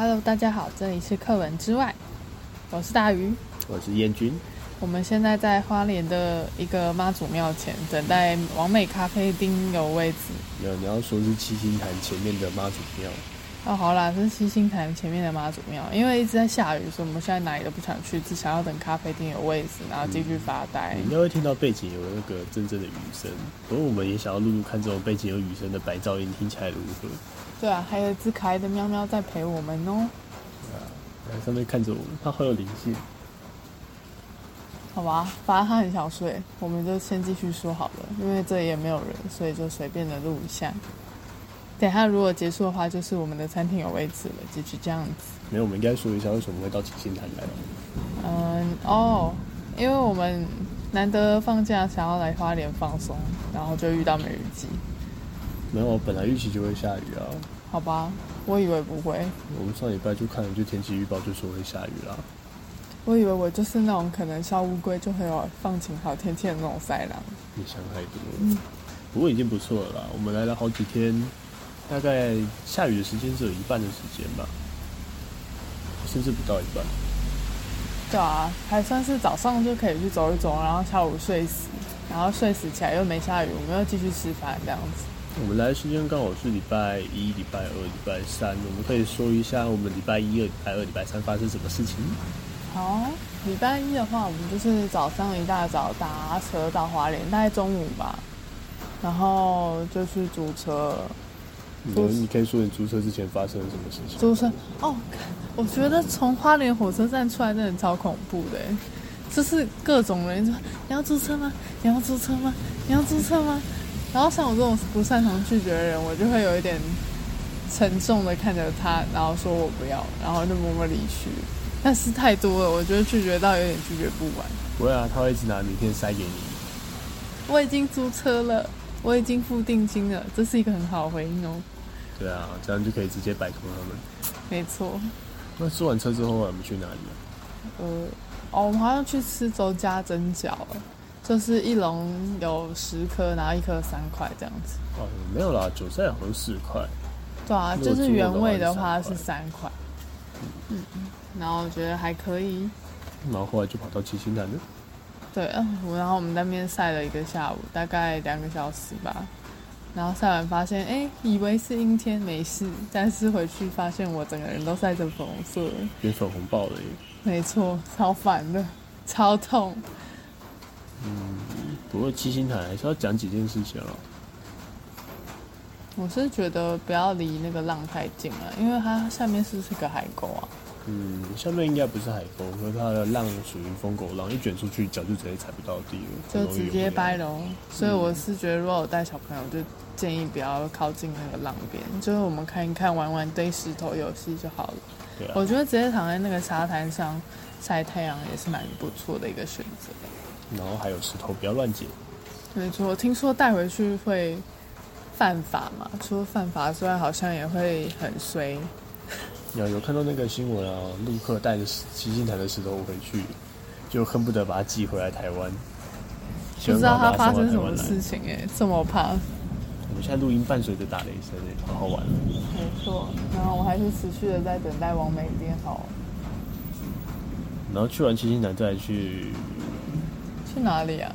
Hello，大家好，这里是课文之外，我是大鱼，我是燕君。我们现在在花莲的一个妈祖庙前，等待王美咖啡厅有位置。有，你要说是七星潭前面的妈祖庙。哦，好啦，这是七星潭前面的妈祖庙，因为一直在下雨，所以我们现在哪里都不想去，只想要等咖啡厅有位置，然后继续发呆。嗯、你应该会听到背景有那个阵阵的雨声，不过我们也想要录录看这种背景有雨声的白噪音听起来如何？对啊，还有一只可爱的喵喵在陪我们哦、喔。啊，在上面看着我们，它好有灵性。好吧，反正它很想睡，我们就先继续说好了，因为这里也没有人，所以就随便的录一下。等下如果结束的话，就是我们的餐厅有位置了，继续这样子。没有，我们应该说一下为什么会到七星潭来。嗯，哦，因为我们难得放假，想要来花莲放松，然后就遇到梅雨季。没有，本来预期就会下雨啊。好吧，我以为不会。我们上礼拜就看了，就天气预报就说会下雨啦。我以为我就是那种可能烧乌龟就会有放晴好天气的那种赛狼。你想太多了。嗯。不过已经不错了啦，我们来了好几天，大概下雨的时间只有一半的时间吧，甚至不到一半。对啊，还算是早上就可以去走一走，然后下午睡死，然后睡死起来又没下雨，我们又继续吃饭这样子。我们来的时间刚好是礼拜一、礼拜二、礼拜三，我们可以说一下我们礼拜一、礼拜二、礼拜三发生什么事情。好，礼拜一的话，我们就是早上一大早搭车到花莲，大概中午吧，然后就去租车。你你可以说你租车之前发生了什么事情？租车哦，我觉得从花莲火车站出来真的超恐怖的，就是各种人说你要租车吗？你要租车吗？你要租车吗？然后像我这种不擅长拒绝的人，我就会有一点沉重的看着他，然后说我不要，然后就默默离去。但是太多了，我觉得拒绝到有点拒绝不完。不会啊，他会一直拿名片塞给你。我已经租车了，我已经付定金了，这是一个很好的回应哦。对啊，这样就可以直接摆脱他们。没错。那租完车之后，我们去哪里啊？呃，哦，我们好像去吃周家蒸饺，就是一笼有十颗，然后一颗三块这样子。哦，没有啦，韭菜好像四块。对啊，就是原味的话是三块。嗯嗯。然后我觉得还可以，然后后来就跑到七星潭了。对，然后我们在那边晒了一个下午，大概两个小时吧。然后晒完发现，哎，以为是阴天没事，但是回去发现我整个人都晒成粉红色了，变粉红爆了耶。没错，超烦的，超痛。嗯，不过七星台还是要讲几件事情了。我是觉得不要离那个浪太近了，因为它下面是不是个海沟啊？嗯，下面应该不是海沟，可是它的浪属于疯狗浪，一卷出去脚就直接踩不到地了，就直接掰了。所以我是觉得，如果我带小朋友，就建议不要靠近那个浪边，就是我们看一看、玩玩堆石头游戏就好了。对啊。我觉得直接躺在那个沙滩上晒太阳也是蛮不错的一个选择。然后还有石头不要乱捡。没错，听说带回去会犯法嘛？除了犯法之外，好像也会很衰。有有看到那个新闻啊，陆客带着七星潭的石头回去，就恨不得把它寄回来台湾。不知道他发生什么事情哎、欸，这么怕。我们现在录音伴随着打雷声哎，好好玩。没错，然后我还是持续的在等待王美变好。然后去完七星潭再去去哪里啊？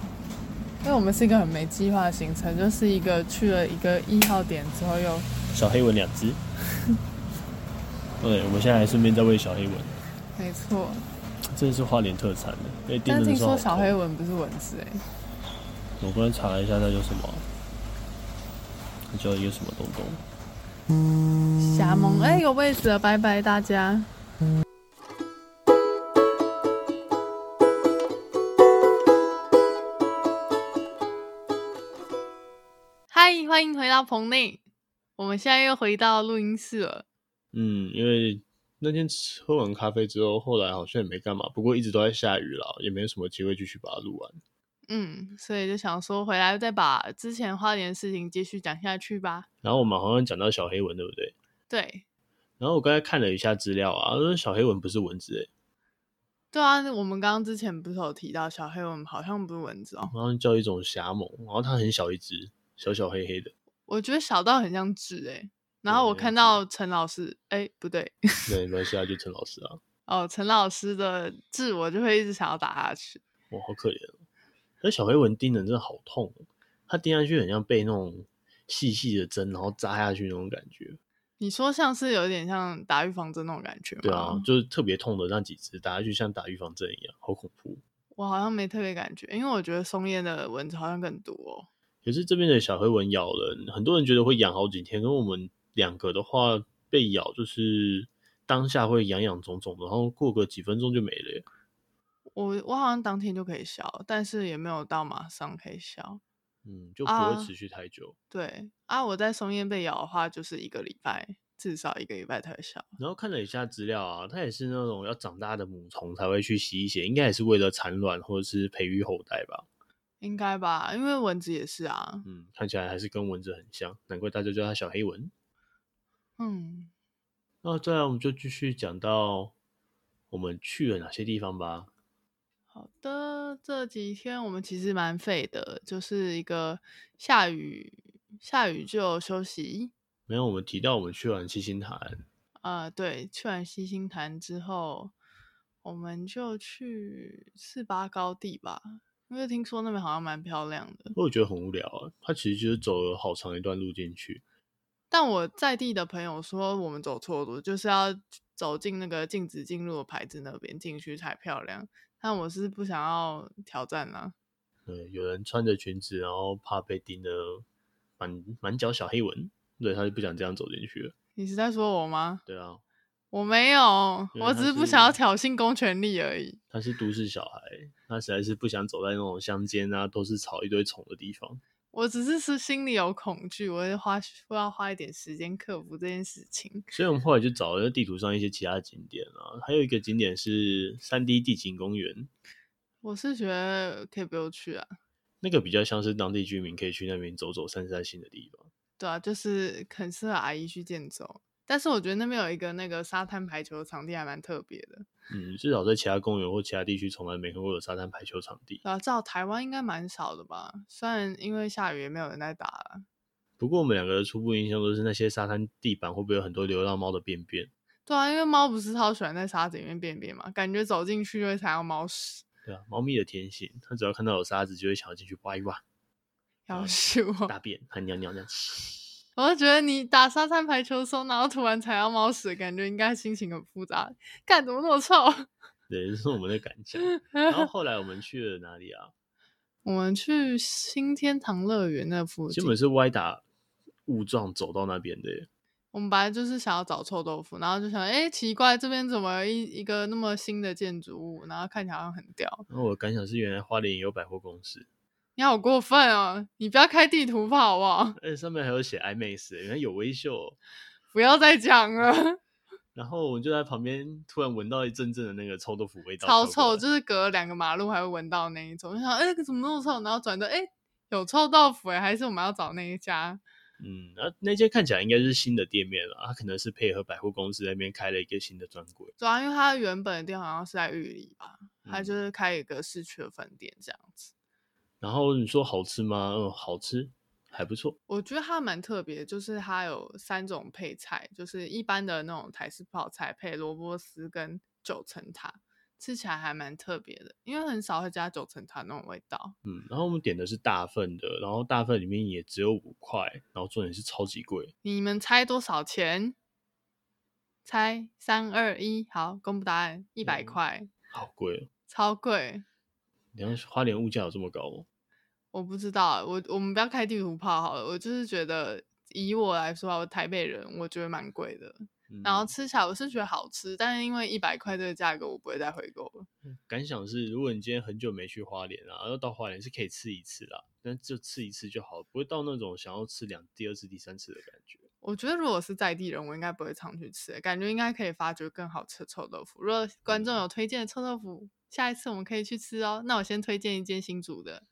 因为我们是一个很没计划的行程，就是一个去了一个一号点之后又小黑蚊两只。对，我们现在还顺便在喂小黑蚊。没错，这是花莲特产的。哎，但听说小黑蚊不是蚊子哎。我刚才查了一下，那叫什么？那叫一个什么东东？瞎蒙哎，有位置了，拜拜大家。嗨，欢迎回到棚内。我们现在又回到录音室了。嗯，因为那天喝完咖啡之后，后来好像也没干嘛，不过一直都在下雨了，也没有什么机会继续把它录完。嗯，所以就想说回来再把之前花莲的事情继续讲下去吧。然后我们好像讲到小黑蚊，对不对？对。然后我刚才看了一下资料啊，说小黑蚊不是蚊子诶。对啊，我们刚刚之前不是有提到小黑蚊好像不是蚊子哦，好像叫一种虾蠓，然后它很小一只，小小黑黑的。我觉得小到很像纸诶。然后我看到陈老师，哎，不对，对，没关系啊，就陈老师啊。哦，陈老师的痣，我就会一直想要打下去。哇，好可怜哦！那小黑蚊叮人真的好痛，它叮下去很像被那种细细的针，然后扎下去那种感觉。你说像是有点像打预防针那种感觉吗？对啊，就是特别痛的那几只打下去像打预防针一样，好恐怖。我好像没特别感觉，因为我觉得松烟的蚊子好像更多哦。可是这边的小黑蚊咬人，很多人觉得会痒好几天，跟我们两个的话被咬就是。当下会痒痒肿肿的，然后过个几分钟就没了。我我好像当天就可以消，但是也没有到马上可以消。嗯，就不会持续太久。啊对啊，我在松烟被咬的话，就是一个礼拜，至少一个礼拜才消。然后看了一下资料啊，它也是那种要长大的母虫才会去吸血，应该也是为了产卵或者是培育后代吧？应该吧，因为蚊子也是啊。嗯，看起来还是跟蚊子很像，难怪大家叫它小黑蚊。嗯。那再来，我们就继续讲到我们去了哪些地方吧。好的，这几天我们其实蛮废的，就是一个下雨，下雨就休息。没有，我们提到我们去完七星潭。啊、呃，对，去完七星潭之后，我们就去四八高地吧，因为听说那边好像蛮漂亮的。我觉得很无聊啊，它其实就是走了好长一段路进去。但我在地的朋友说，我们走错路，就是要走进那个禁止进入的牌子那边进去才漂亮。但我是不想要挑战啦。对，有人穿着裙子，然后怕被盯的满满脚小黑纹，对，他就不想这样走进去了。你是在说我吗？对啊，我没有，我只是不想要挑衅公权力而已。他是都市小孩，他实在是不想走在那种乡间啊，都是草一堆虫的地方。我只是是心里有恐惧，我会花需要花一点时间克服这件事情。所以我们后来就找了地图上一些其他景点啊，还有一个景点是三 D 地景公园。我是觉得可以不用去啊，那个比较像是当地居民可以去那边走走散散心的地方。对啊，就是很适合阿姨去健走。但是我觉得那边有一个那个沙滩排球场地还蛮特别的。嗯，至少在其他公园或其他地区从来没看过有沙滩排球场地。啊，至少台湾应该蛮少的吧？虽然因为下雨也没有人在打了。不过我们两个的初步印象都是那些沙滩地板会不会有很多流浪猫的便便？对啊，因为猫不是超喜欢在沙子里面便便嘛，感觉走进去就会踩到猫屎。对啊，猫咪的天性，它只要看到有沙子就会想要进去挖一挖。要死我！大便还尿尿这样。我就觉得你打沙滩排球的时候，然后突然踩到猫屎，感觉应该心情很复杂。干，怎么那么臭？对，这是我们的感想。然后后来我们去了哪里啊？我们去新天堂乐园那附近。基本是歪打误撞走到那边的。我们本来就是想要找臭豆腐，然后就想，哎、欸，奇怪，这边怎么一一个那么新的建筑物，然后看起来好像很屌。然后我的感想是，原来花莲有百货公司。你好过分哦！你不要开地图炮好不好？而且上面还有写 IMAX，原来有微秀。不要再讲了。然后我就在旁边突然闻到一阵阵的那个臭豆腐味道，超臭，就是隔了两个马路还会闻到那一种。我想，哎、欸，怎么那么臭？然后转头，哎、欸，有臭豆腐哎，还是我们要找那一家？嗯，那那间看起来应该是新的店面了，它可能是配合百货公司那边开了一个新的专柜。主要因为它原本的店好像是在玉里吧，它就是开一个市区的分店这样子。然后你说好吃吗？嗯，好吃，还不错。我觉得它蛮特别，就是它有三种配菜，就是一般的那种台式泡菜配萝卜丝跟九层塔，吃起来还蛮特别的，因为很少会加九层塔那种味道。嗯，然后我们点的是大份的，然后大份里面也只有五块，然后重点是超级贵。你们猜多少钱？猜三二一，好，公布答案，一百块。好贵哦，超贵。你看花莲物价有这么高吗？我不知道，我我们不要开地图炮好了。我就是觉得，以我来说，我台北人，我觉得蛮贵的。嗯、然后吃起来我是觉得好吃，但是因为一百块这个价格，我不会再回购了。感想是，如果你今天很久没去花莲啊，然后到花莲是可以吃一次啦，但就吃一次就好，不会到那种想要吃两第二次、第三次的感觉。我觉得如果是在地人，我应该不会常去吃，感觉应该可以发掘更好吃的臭豆腐。如果观众有推荐的臭豆腐，下一次我们可以去吃哦。那我先推荐一间新煮的。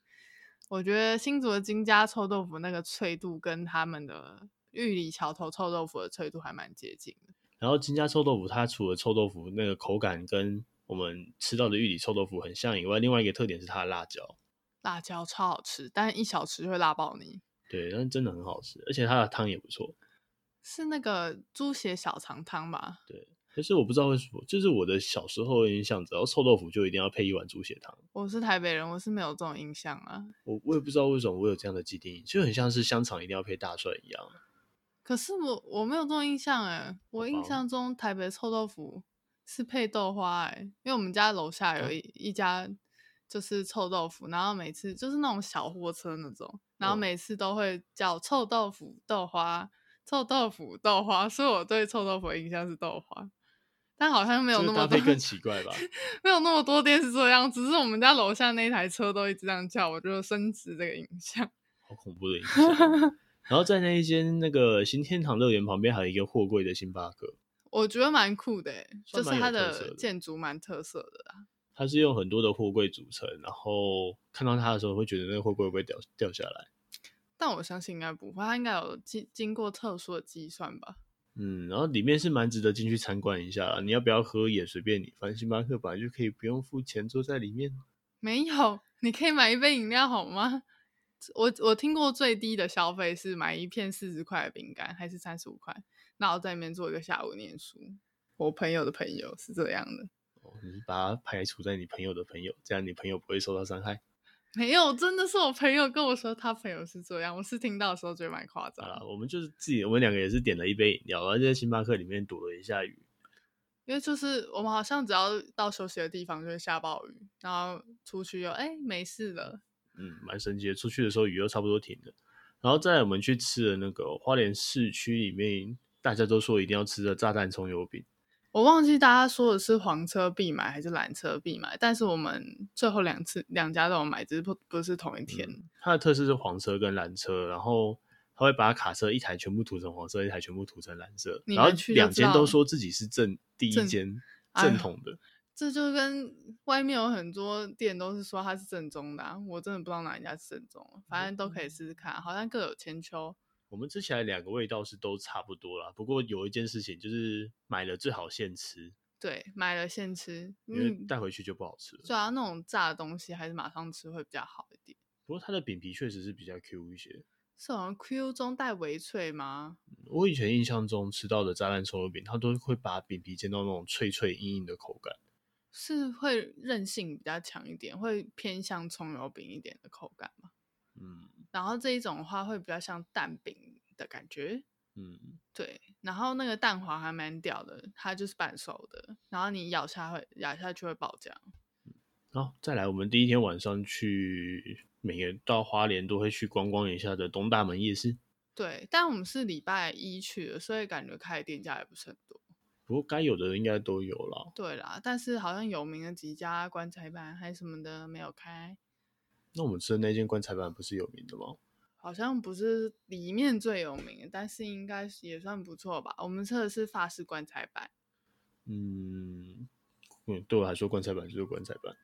我觉得新竹的金家臭豆腐那个脆度跟他们的玉里桥头臭豆腐的脆度还蛮接近的。然后金家臭豆腐它除了臭豆腐那个口感跟我们吃到的玉里臭豆腐很像以外，另外一个特点是它的辣椒，辣椒超好吃，但一小匙会辣爆你。对，但是真的很好吃，而且它的汤也不错。是那个猪血小肠汤吧？对，但是我不知道为什么，就是我的小时候的印象，只要臭豆腐就一定要配一碗猪血汤。我是台北人，我是没有这种印象啊。我我也不知道为什么我有这样的既定，就很像是香肠一定要配大蒜一样。可是我我没有这种印象哎，我印象中台北臭豆腐是配豆花哎，因为我们家楼下有一、嗯、一家就是臭豆腐，然后每次就是那种小货车那种，然后每次都会叫臭豆腐豆花。臭豆腐豆花，所以我对臭豆腐的印象是豆花，但好像没有那么多，更奇怪吧？没有那么多店是这样，只是我们家楼下那台车都一直这样叫，我就深植这个印象。好恐怖的印象。然后在那一间那个新天堂乐园旁边，还有一个货柜的星巴克，我觉得蛮酷的，就是它的建筑蛮特色的啦。它是用很多的货柜组成，然后看到它的时候，会觉得那个货柜会不会掉掉下来？但我相信应该不会，它应该有经经过特殊的计算吧。嗯，然后里面是蛮值得进去参观一下。你要不要喝也随便你，反正星巴克本来就可以不用付钱坐在里面。没有，你可以买一杯饮料好吗？我我听过最低的消费是买一片四十块的饼干，还是三十五块，那我在里面做一个下午念书。我朋友的朋友是这样的。哦，你把它排除在你朋友的朋友，这样你朋友不会受到伤害。没有，真的是我朋友跟我说，他朋友是这样。我是听到的时候觉得蛮夸张。啊，我们就是自己，我们两个也是点了一杯饮料，然后在星巴克里面躲了一下雨。因为就是我们好像只要到休息的地方就会下暴雨，然后出去又哎没事了。嗯，蛮神奇的。出去的时候雨又差不多停了，然后再我们去吃了那个花莲市区里面大家都说一定要吃的炸弹葱油饼。我忘记大家说的是黄车必买还是蓝车必买，但是我们最后两次两家都有买，只是不不是同一天。嗯，它的特色是黄车跟蓝车，然后他会把卡车一台全部涂成黄色，一台全部涂成蓝色，然后两间都说自己是正第一间正，正统的。这就跟外面有很多店都是说它是正宗的，啊，我真的不知道哪一家是正宗，反正都可以试试看，好像各有千秋。我们吃起来两个味道是都差不多啦，不过有一件事情就是买了最好现吃。对，买了现吃，因为带回去就不好吃了。主要那种炸的东西还是马上吃会比较好一点。不过它的饼皮确实是比较 Q 一些，是好像 Q 中带微脆吗？我以前印象中吃到的炸弹葱油饼，它都会把饼皮煎到那种脆脆硬硬的口感，是会韧性比较强一点，会偏向葱油饼一点的口感吗？嗯。然后这一种的话会比较像蛋饼的感觉，嗯，对。然后那个蛋黄还蛮屌的，它就是半熟的，然后你咬下会咬下去会爆浆。好，再来，我们第一天晚上去，每个到花莲都会去观光一下的东大门夜市。对，但我们是礼拜一去的，所以感觉开的店家也不是很多。不过该有的应该都有了。对啦，但是好像有名的几家棺材板还是什么的没有开。那我们吃的那间棺材板不是有名的吗？好像不是里面最有名，但是应该也算不错吧。我们吃的是法式棺材板。嗯，嗯对我来说，棺材板就是棺材板。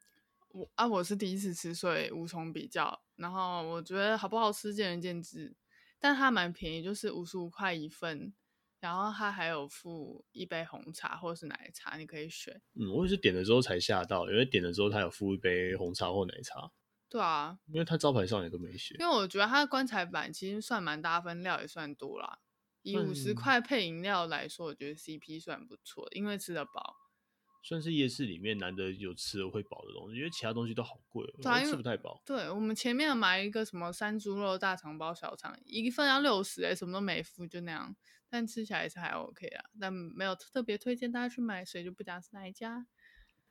我啊，我是第一次吃，所以无从比较。然后我觉得好不好吃见仁见智，但它蛮便宜，就是五十五块一份。然后它还有附一杯红茶或是奶茶，你可以选。嗯，我也是点了之后才吓到，因为点了之后它有附一杯红茶或奶茶。对啊，因为他招牌上也都没写。因为我觉得他的棺材板其实算蛮大分料，也算多啦。以五十块配饮料来说，我觉得 CP 算不错，因为吃得饱。算是夜市里面难得有吃的会饱的东西，因为其他东西都好贵，对，吃不太饱。对，我们前面买一个什么山猪肉大肠包小肠，一份要六十，哎，什么都没付，就那样。但吃起来也是还 OK 啊，但没有特别推荐大家去买，所以就不讲是哪一家。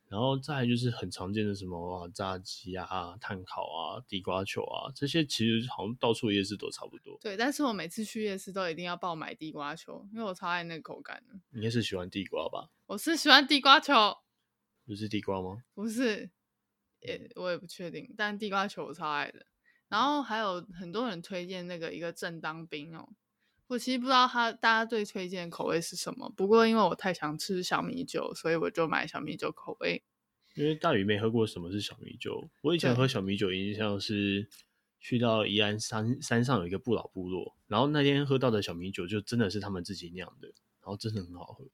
然后再来就是很常见的什么、啊、炸鸡啊、炭烤啊、地瓜球啊，这些其实好像到处夜市都差不多。对，但是我每次去夜市都一定要爆买地瓜球，因为我超爱那个口感的。你应该是喜欢地瓜吧？我是喜欢地瓜球。不是地瓜吗？不是，也我也不确定，但地瓜球我超爱的。然后还有很多人推荐那个一个正当兵哦，我其实不知道他大家最推荐的口味是什么，不过因为我太想吃小米酒，所以我就买小米酒口味。因为大鱼没喝过什么是小米酒，我以前喝小米酒印象是去到宜安山山上有一个不老部落，然后那天喝到的小米酒就真的是他们自己酿的，然后真的很好喝。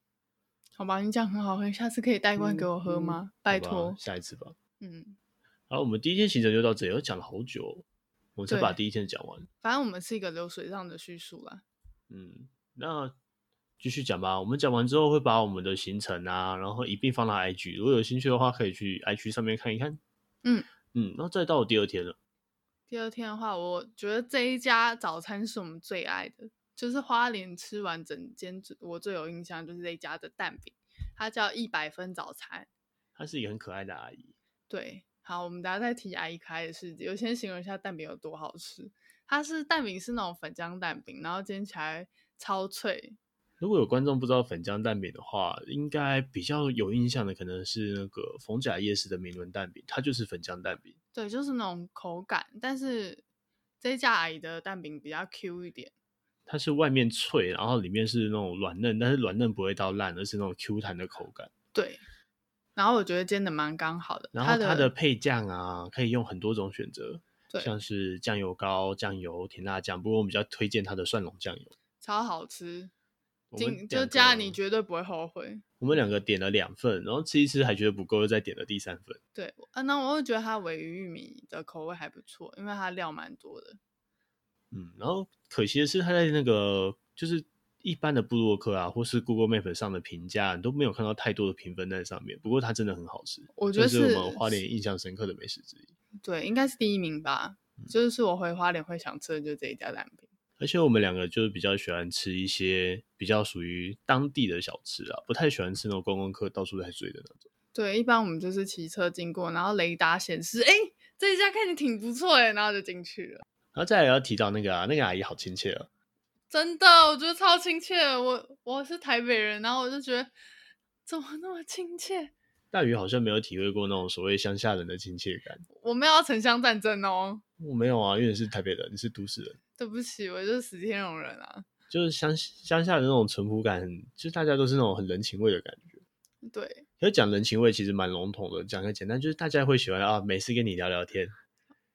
好吧，你讲很好喝，下次可以带罐给我喝吗？拜托，下一次吧。嗯，好，我们第一天行程就到这里，我讲了好久，我才把第一天讲完。反正我们是一个流水账的叙述啦。嗯，那继续讲吧。我们讲完之后会把我们的行程啊，然后一并放到 IG，如果有兴趣的话，可以去 IG 上面看一看。嗯嗯，然后再到我第二天了。第二天的话，我觉得这一家早餐是我们最爱的，就是花莲吃完整间，我最有印象就是这一家的蛋饼，它叫一百分早餐。她是一个很可爱的阿姨。对，好，我们等下再提阿姨可爱的事迹。我先形容一下蛋饼有多好吃。它是蛋饼是那种粉浆蛋饼，然后煎起来超脆。如果有观众不知道粉浆蛋饼的话，应该比较有印象的可能是那个逢甲夜市的明伦蛋饼，它就是粉浆蛋饼。对，就是那种口感，但是这一家阿姨的蛋饼比较 Q 一点。它是外面脆，然后里面是那种软嫩，但是软嫩不会到烂，而是那种 Q 弹的口感。对，然后我觉得煎的蛮刚好的。然后它的配酱啊，可以用很多种选择。对像是酱油膏、酱油、甜辣酱，不过我们比较推荐它的蒜蓉酱油，超好吃，就就加你绝对不会后悔。我们两个点了两份，然后吃一吃还觉得不够，又再点了第三份。对，啊，那我会觉得它尾鱼玉米的口味还不错，因为它料蛮多的。嗯，然后可惜的是，它在那个就是一般的部落客啊，或是 Google Map 上的评价你都没有看到太多的评分在上面。不过它真的很好吃，我觉得是，是我们花莲印象深刻的美食之一。对，应该是第一名吧。嗯、就是我回花莲会想吃的，就是这一家蛋饼。而且我们两个就是比较喜欢吃一些比较属于当地的小吃啊，不太喜欢吃那种观光客到处在追的那种。对，一般我们就是骑车经过，然后雷达显示，哎，这一家看起来挺不错哎，然后就进去了。然后再来要提到那个啊，那个阿姨好亲切啊，真的，我觉得超亲切。我我是台北人，然后我就觉得怎么那么亲切。大鱼好像没有体会过那种所谓乡下人的亲切感。我们要城乡战争哦。我没有啊，因为你是台北人，你是都市人。对不起，我就是石天龙人啊。就是乡乡下的那种淳朴感，就是大家都是那种很人情味的感觉。对。可是讲人情味其实蛮笼统的，讲个简单，就是大家会喜欢啊，没事跟你聊聊天。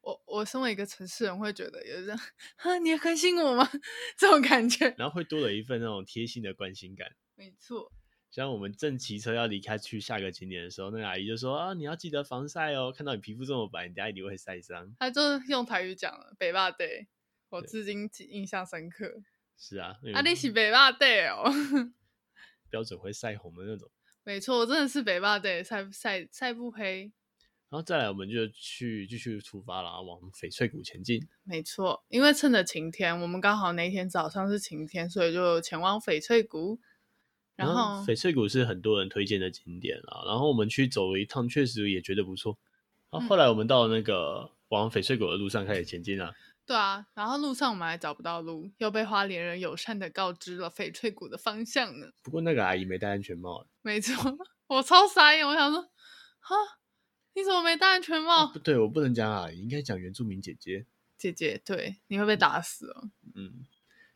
我我身为一个城市人，会觉得有这样，哈，你关心我吗？这种感觉。然后会多了一份那种贴心的关心感。没错。像我们正骑车要离开去下个景点的时候，那个阿姨就说：“啊，你要记得防晒哦，看到你皮肤这么白，你等下一定会晒伤。”她就是用台语讲了“北霸 day”，我至今印象深刻。是啊，啊，你是北霸 day 哦，标准会晒红的那种。没错，我真的是北霸 day，晒晒晒不黑。然后再来，我们就去继续出发了，往翡翠谷前进。没错，因为趁着晴天，我们刚好那天早上是晴天，所以就前往翡翠谷。然后翡翠谷是很多人推荐的景点啊，然后我们去走了一趟，确实也觉得不错。然后后来我们到了那个往翡翠谷的路上开始前进了。对啊，然后路上我们还找不到路，又被花莲人友善的告知了翡翠谷的方向呢。不过那个阿姨没戴安全帽。没错，我超傻眼，我想说，哈，你怎么没戴安全帽？哦、不对，我不能讲阿姨，应该讲原住民姐姐。姐姐，对，你会被打死哦。嗯，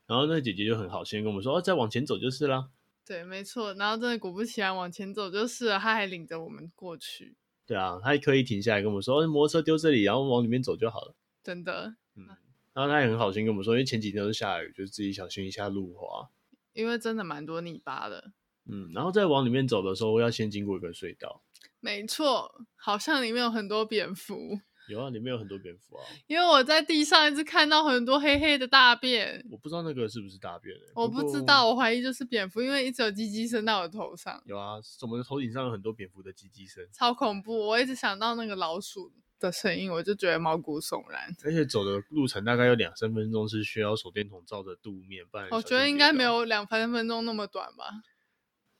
然后那姐姐就很好心跟我们说，哦，再往前走就是啦。对，没错，然后真的果不其然，往前走就是了，她还领着我们过去。对啊，她还刻意停下来跟我们说：“哦，摩托车丢这里，然后往里面走就好了。”真的，嗯，然后她也很好心跟我们说，因为前几天都是下雨，就是自己小心一下路滑，因为真的蛮多泥巴的。嗯，然后再往里面走的时候，要先经过一个隧道。没错，好像里面有很多蝙蝠。有啊，里面有很多蝙蝠啊。因为我在地上一直看到很多黑黑的大便，我不知道那个是不是大便、欸、我不知道，我怀疑就是蝙蝠，因为一直有鸡鸡声到我头上。有啊，我们的头顶上有很多蝙蝠的鸡鸡声，超恐怖！我一直想到那个老鼠的声音，我就觉得毛骨悚然。而且走的路程大概有两三分钟，是需要手电筒照着路面，不然我觉得应该没有两三分钟那么短吧。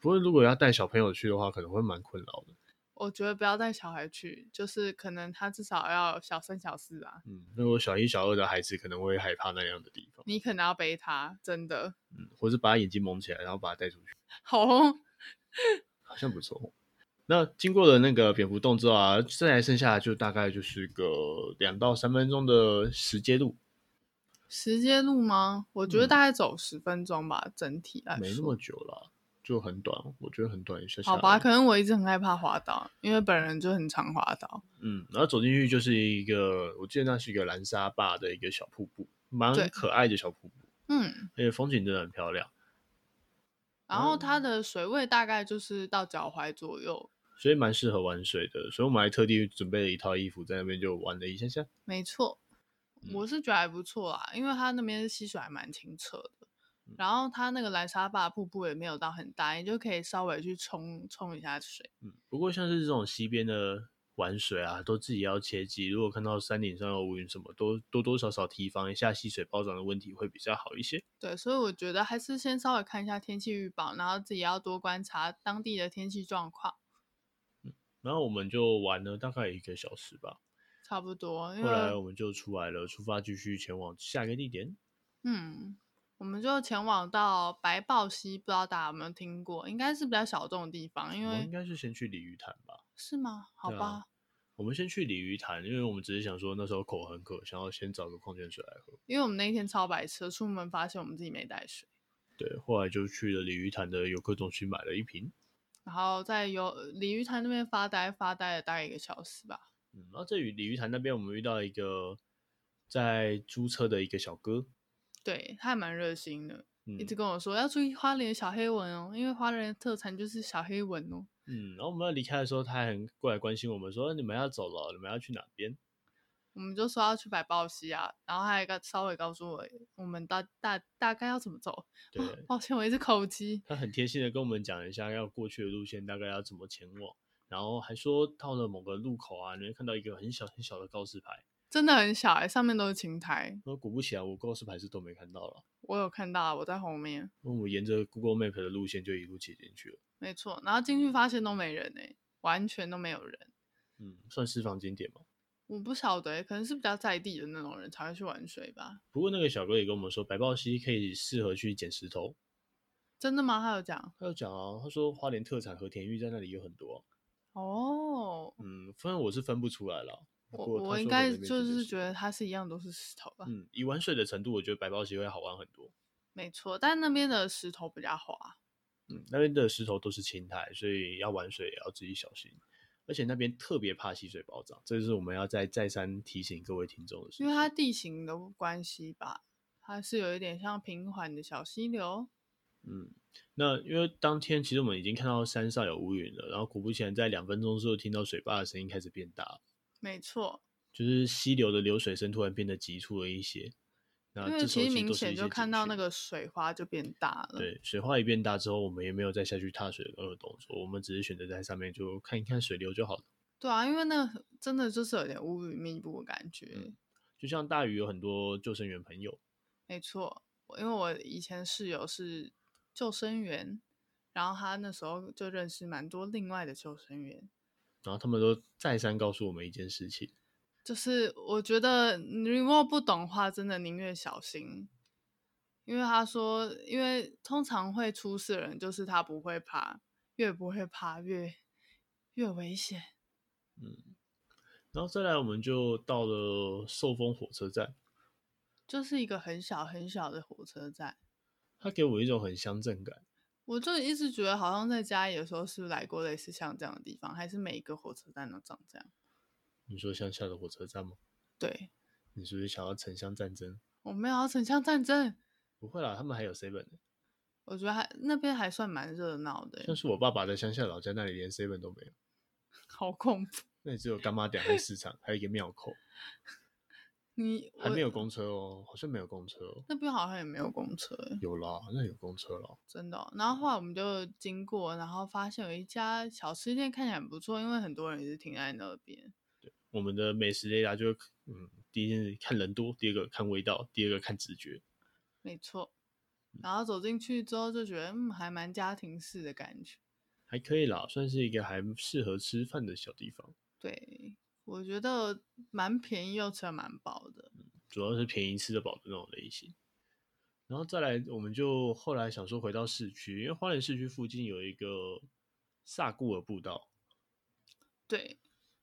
不过如果要带小朋友去的话，可能会蛮困扰的。我觉得不要带小孩去，就是可能他至少要小三小四啊。嗯，如果小一、小二的孩子可能会害怕那样的地方。你可能要背他，真的。嗯，或是把他眼睛蒙起来，然后把他带出去。好哦，好像不错。那经过了那个蝙蝠洞之后啊，再来剩下就大概就是个两到三分钟的石阶路。石阶路吗？我觉得大概走十分钟吧，嗯、整体来说。没那么久了。就很短，我觉得很短一下。好吧，可能我一直很害怕滑倒，因为本人就很常滑倒。嗯，然后走进去就是一个，我记得那是一个蓝沙坝的一个小瀑布，蛮可爱的小瀑布。嗯，而且风景真的很漂亮。然后它的水位大概就是到脚踝左右，所以蛮适合玩水的。所以我们还特地准备了一套衣服，在那边就玩了一下下。没错，我是觉得还不错啦，因为它那边溪水还蛮清澈的。然后它那个兰沙坝瀑布也没有到很大，你就可以稍微去冲冲一下水。嗯，不过像是这种溪边的玩水啊，都自己要切记，如果看到山顶上有乌云什么，都多多少少提防一下溪水暴涨的问题会比较好一些。对，所以我觉得还是先稍微看一下天气预报，然后自己要多观察当地的天气状况。嗯，然后我们就玩了大概一个小时吧，差不多。后来我们就出来了，出发继续前往下一个地点。嗯。我们就前往到白豹溪，不知道大家有没有听过？应该是比较小众的地方，因为应该是先去鲤鱼潭吧？是吗？好吧，啊，我们先去鲤鱼潭，因为我们只是想说那时候口很渴，想要先找个矿泉水来喝。因为我们那一天超白痴，出门发现我们自己没带水。对，后来就去了鲤鱼潭的游客中心买了一瓶，然后在游鲤鱼潭那边发呆，发呆了大概一个小时吧。嗯，然后在鲤鱼潭那边，我们遇到一个在租车的一个小哥。对，他还蛮热心的，嗯，一直跟我说要注意花莲小黑蚊哦，因为花莲的特产就是小黑蚊哦。嗯，然后我们要离开的时候，他还很过来关心我们，说你们要走了，你们要去哪边？我们就说要去百报溪啊，然后他还稍微告诉我，我们大大大概要怎么走。对，哦，抱歉，我一直口机。他很贴心的跟我们讲一下要过去的路线，大概要怎么前往，然后还说到了某个路口啊，你会看到一个很小很小的告示牌。真的很小哎、欸，上面都是青苔。那果不其然，我告示牌是都没看到了。我有看到，我在后面。那我沿着 Google Map 的路线就一路骑进去了。没错，然后进去发现都没人哎、欸，完全都没有人。嗯，算私房景点吗？我不晓得、欸，可能是比较在地的那种人才会去玩水吧。不过那个小哥也跟我们说，白豹溪可以适合去捡石头。真的吗？他有讲？他有讲啊，他说花莲特产和田玉在那里有很多。哦。嗯，反正我是分不出来了。我我应该就是觉得它是一样都是石头吧。嗯，以玩水的程度，我觉得白豹溪会好玩很多。没错，但那边的石头比较滑。嗯，那边的石头都是青苔，所以要玩水也要自己小心。而且那边特别怕溪水暴涨，这就是我们要再再三提醒各位听众的事。因为它地形的关系吧，它是有一点像平缓的小溪流。嗯，那因为当天其实我们已经看到山上有乌云了，然后果不其然，在两分钟之后听到水坝的声音开始变大。没错，就是溪流的流水声突然变得急促了一些。那这其实明显就看到那个水花就变大了。对，水花一变大之后，我们也没有再下去踏水的那个动作，我们只是选择在上面就看一看水流就好了。对啊，因为那个真的就是有点乌云密布的感觉。嗯，就像大屿有很多救生员朋友。没错，因为我以前室友是救生员，然后他那时候就认识蛮多另外的救生员。然后他们都再三告诉我们一件事情，就是我觉得你如果不懂的话，真的宁愿小心，因为他说，因为通常会出事的人就是他不会爬，越不会爬越越危险。嗯，然后再来我们就到了寿丰火车站，就是一个很小很小的火车站，它给我一种很乡镇感。我就一直觉得，好像在家里的时候是不是来过类似像这样的地方，还是每一个火车站都长这样？你说乡下的火车站吗？对。你是不是想要城乡战争？我没有要城乡战争。不会啦，他们还有 seven。我觉得还那边还算蛮热闹的。像是我爸爸在乡下老家那里，连 seven 都没有。好恐怖。那里只有柑仔店和市场，还有一个庙口。你还没有公车哦，好像没有公车哦。那边好像也没有公车。有啦，好像有公车了。真的哦。然后后来我们就经过，然后发现有一家小吃店，看起来很不错，因为很多人也是停在那边。对，我们的美食雷达就嗯，第一件事看人多，第二个看味道，第二个看直觉。没错。然后走进去之后就觉得嗯，还蛮家庭式的感觉。还可以啦，算是一个还适合吃饭的小地方。对。我觉得蛮便宜又吃得蛮饱的，主要是便宜吃得饱的那种类型。然后再来，我们就后来想说回到市区，因为花莲市区附近有一个萨固尔步道。对，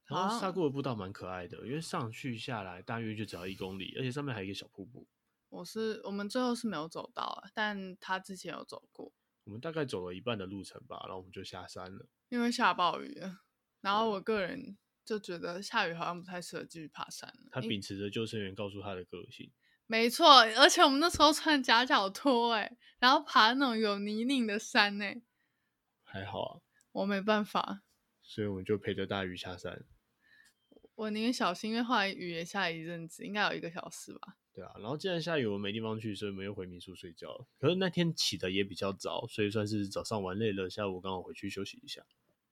然后萨固尔步道蛮可爱的，因为上去下来大约就只要一公里，而且上面还有一个小瀑布。我是我们最后是没有走到啊，但他之前有走过。我们大概走了一半的路程吧，然后我们就下山了，因为下暴雨了。然后我个人。就觉得下雨好像不太适合继续爬山了。他秉持着救生员告诉他的个性。没错，而且我们那时候穿夹脚拖，哎，然后爬那种有泥泞的山，哎，还好啊，我没办法，所以我们就陪着大雨下山。我宁愿小心，因为后来雨也下一阵子，应该有一个小时吧。对啊，然后既然下雨，我没地方去，所以没有回民宿睡觉。可是那天起的也比较早，所以算是早上玩累了，下午刚好回去休息一下。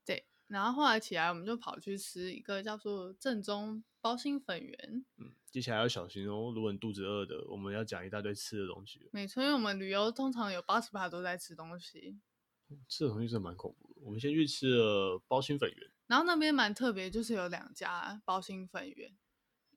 对，然后后来起来，我们就跑去吃一个叫做正宗包心粉圆。嗯，接下来要小心哦，如果你肚子饿的，我们要讲一大堆吃的东西。没错，因为我们旅游通常有八十趴都在吃东西。吃的东西真的蛮恐怖的。我们先去吃了包心粉圆，然后那边蛮特别，就是有两家包心粉圆。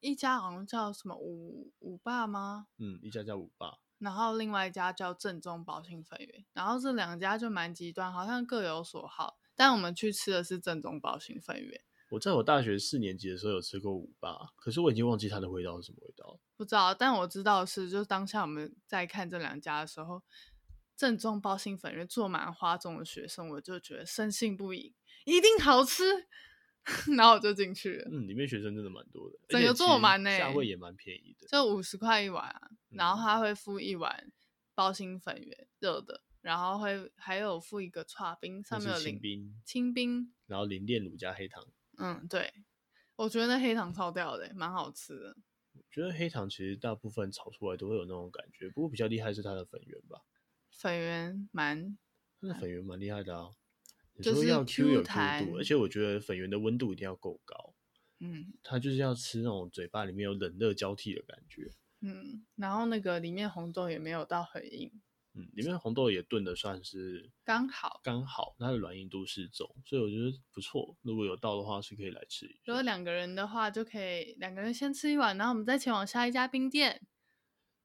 一家好像叫什么五五爸吗？嗯，一家叫五爸，然后另外一家叫正宗包心粉圆，然后这两家就蛮极端，好像各有所好。但我们去吃的是正宗包心粉圆。我在我大学四年级的时候有吃过五八，可是我已经忘记它的味道是什么味道。不知道，但我知道是，就是当下我们在看这两家的时候，正宗包心粉圆坐满花中的学生，我就觉得深信不疑，一定好吃。然后我就进去了。嗯，里面学生真的蛮多的，整个坐满呢，价位也蛮便宜的，就五十块一碗啊。然后他会付一碗包心粉圆热的，然后会还有附一个叉冰，上面有清冰，清冰，然后淋炼乳加黑糖。嗯，对，我觉得那黑糖超掉的，蛮好吃的。我觉得黑糖其实大部分炒出来都会有那种感觉，不过比较厉害是它的粉圆吧。粉圆蛮，它的粉圆蛮厉害的啊。就是要 Q 有 Q 度，而且我觉得粉圆的温度一定要够高。嗯，它就是要吃那种嘴巴里面有冷热交替的感觉。嗯，然后那个里面红豆也没有到很硬。嗯，里面红豆也炖的算是刚好，刚好，它的软硬度适中，所以我觉得不错。如果有到的话，是可以来吃一下。如果两个人的话，就可以两个人先吃一碗，然后我们再前往下一家冰店。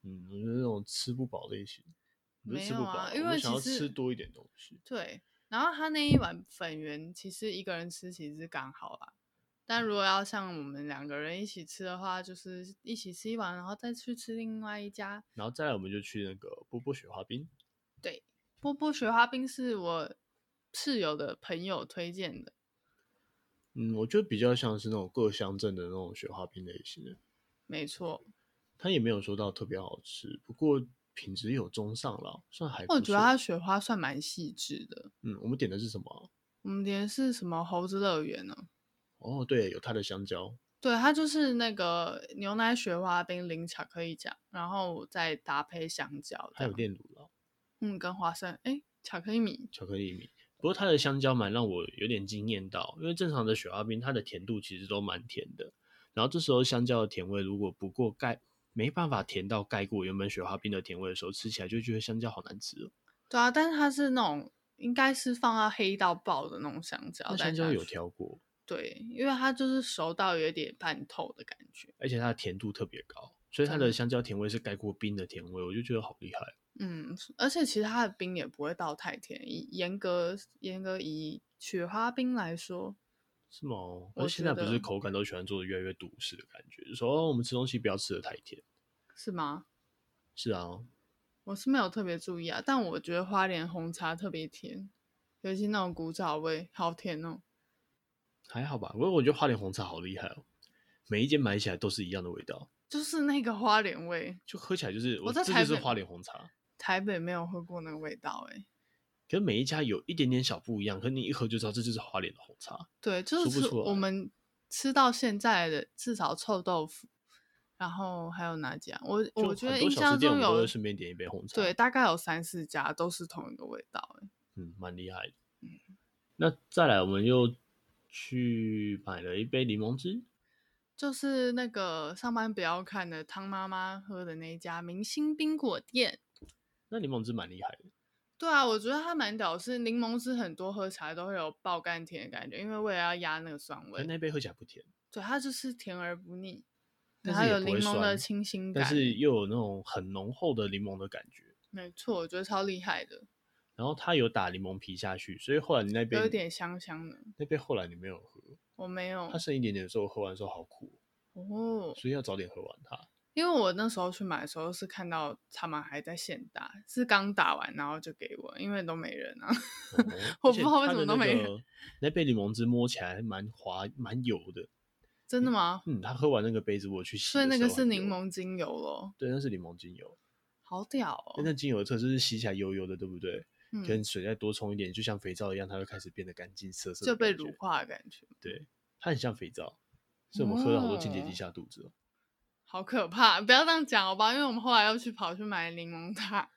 嗯，我觉得那种吃不饱类型，不是吃不饱，没有啊，因为想要吃多一点东西。对。然后他那一碗粉圆，其实一个人吃其实是刚好啦。但如果要像我们两个人一起吃的话，就是一起吃一碗，然后再去吃另外一家。然后再来，我们就去那个波波雪花冰。对，波波雪花冰是我室友的朋友推荐的。嗯，我觉得比较像是那种各乡镇的那种雪花冰类型的。没错，他也没有说到特别好吃，不过。品质有中上了，算还不错。我觉得它雪花算蛮细致的。嗯，我们点的是什么？我们点的是什么猴子乐园呢？哦，对，有它的香蕉。对，它就是那个牛奶雪花冰淋巧克力酱，然后再搭配香蕉。还有炼乳酪。嗯，跟花生，哎，巧克力米。巧克力米。不过它的香蕉蛮让我有点惊艳到，因为正常的雪花冰它的甜度其实都蛮甜的，然后这时候香蕉的甜味如果不过盖。没办法甜到盖过原本雪花冰的甜味的时候，吃起来就觉得香蕉好难吃哦。对啊，但是它是那种应该是放到黑到爆的那种香蕉。那香蕉有挑过？对，因为它就是熟到有点半透的感觉，而且它的甜度特别高，所以它的香蕉甜味是盖过冰的甜味，我就觉得好厉害。嗯，而且其实它的冰也不会到太甜，以严格严格以雪花冰来说。是吗？我现在不是口感都喜欢做的越来越独式的感觉，就说哦，我们吃东西不要吃的太甜，是吗？是啊，我是没有特别注意啊，但我觉得花莲红茶特别甜，尤其那种古早味，好甜哦。还好吧，我我觉得花莲红茶好厉害哦，每一间买起来都是一样的味道，就是那个花莲味，就喝起来就是我在台北这就是花莲红茶，台北没有喝过那个味道哎。可是每一家有一点点小不一样，可是你一喝就知道这就是花莲的红茶。对，就是我们吃到现在的至少臭豆腐，然后还有哪家？我我觉得印象中有顺便点一杯红茶。对，大概有三四家都是同一个味道。嗯，蛮厉害的。嗯，那再来我们又去买了一杯柠檬汁，就是那个上班不要看的汤妈妈喝的那一家明星冰果店。那柠檬汁蛮厉害的。对啊，我觉得它蛮屌，是柠檬汁很多喝起来都会有爆甘甜的感觉，因为为了要压那个酸味。那杯喝起来不甜。对，它就是甜而不腻，然后有柠檬的清新感，但是又有那种很浓厚的柠檬的感觉。没错，我觉得超厉害的。然后它有打柠檬皮下去，所以后来你那杯有点香香的。那杯后来你没有喝？我没有。它剩一点点的时候，我喝完的时候好苦哦，所以要早点喝完它。因为我那时候去买的时候是看到他们还在现打，是刚打完然后就给我，因为都没人啊，哦、我不知道为什么都没人。那杯柠檬汁摸起来蛮滑蛮油的，真的吗？嗯，他喝完那个杯子我去洗，所以那个是柠檬精油咯。对，那是柠檬精油，好屌哦！那精油的特质是洗起来油油的，对不对？嗯，跟水再多冲一点，就像肥皂一样，它会开始变得干净涩涩，就被乳化的感觉。对，它很像肥皂。所以我们喝了好多清洁剂下肚子哦。好可怕！不要这样讲好吧，因为我们后来又去跑去买柠檬塔。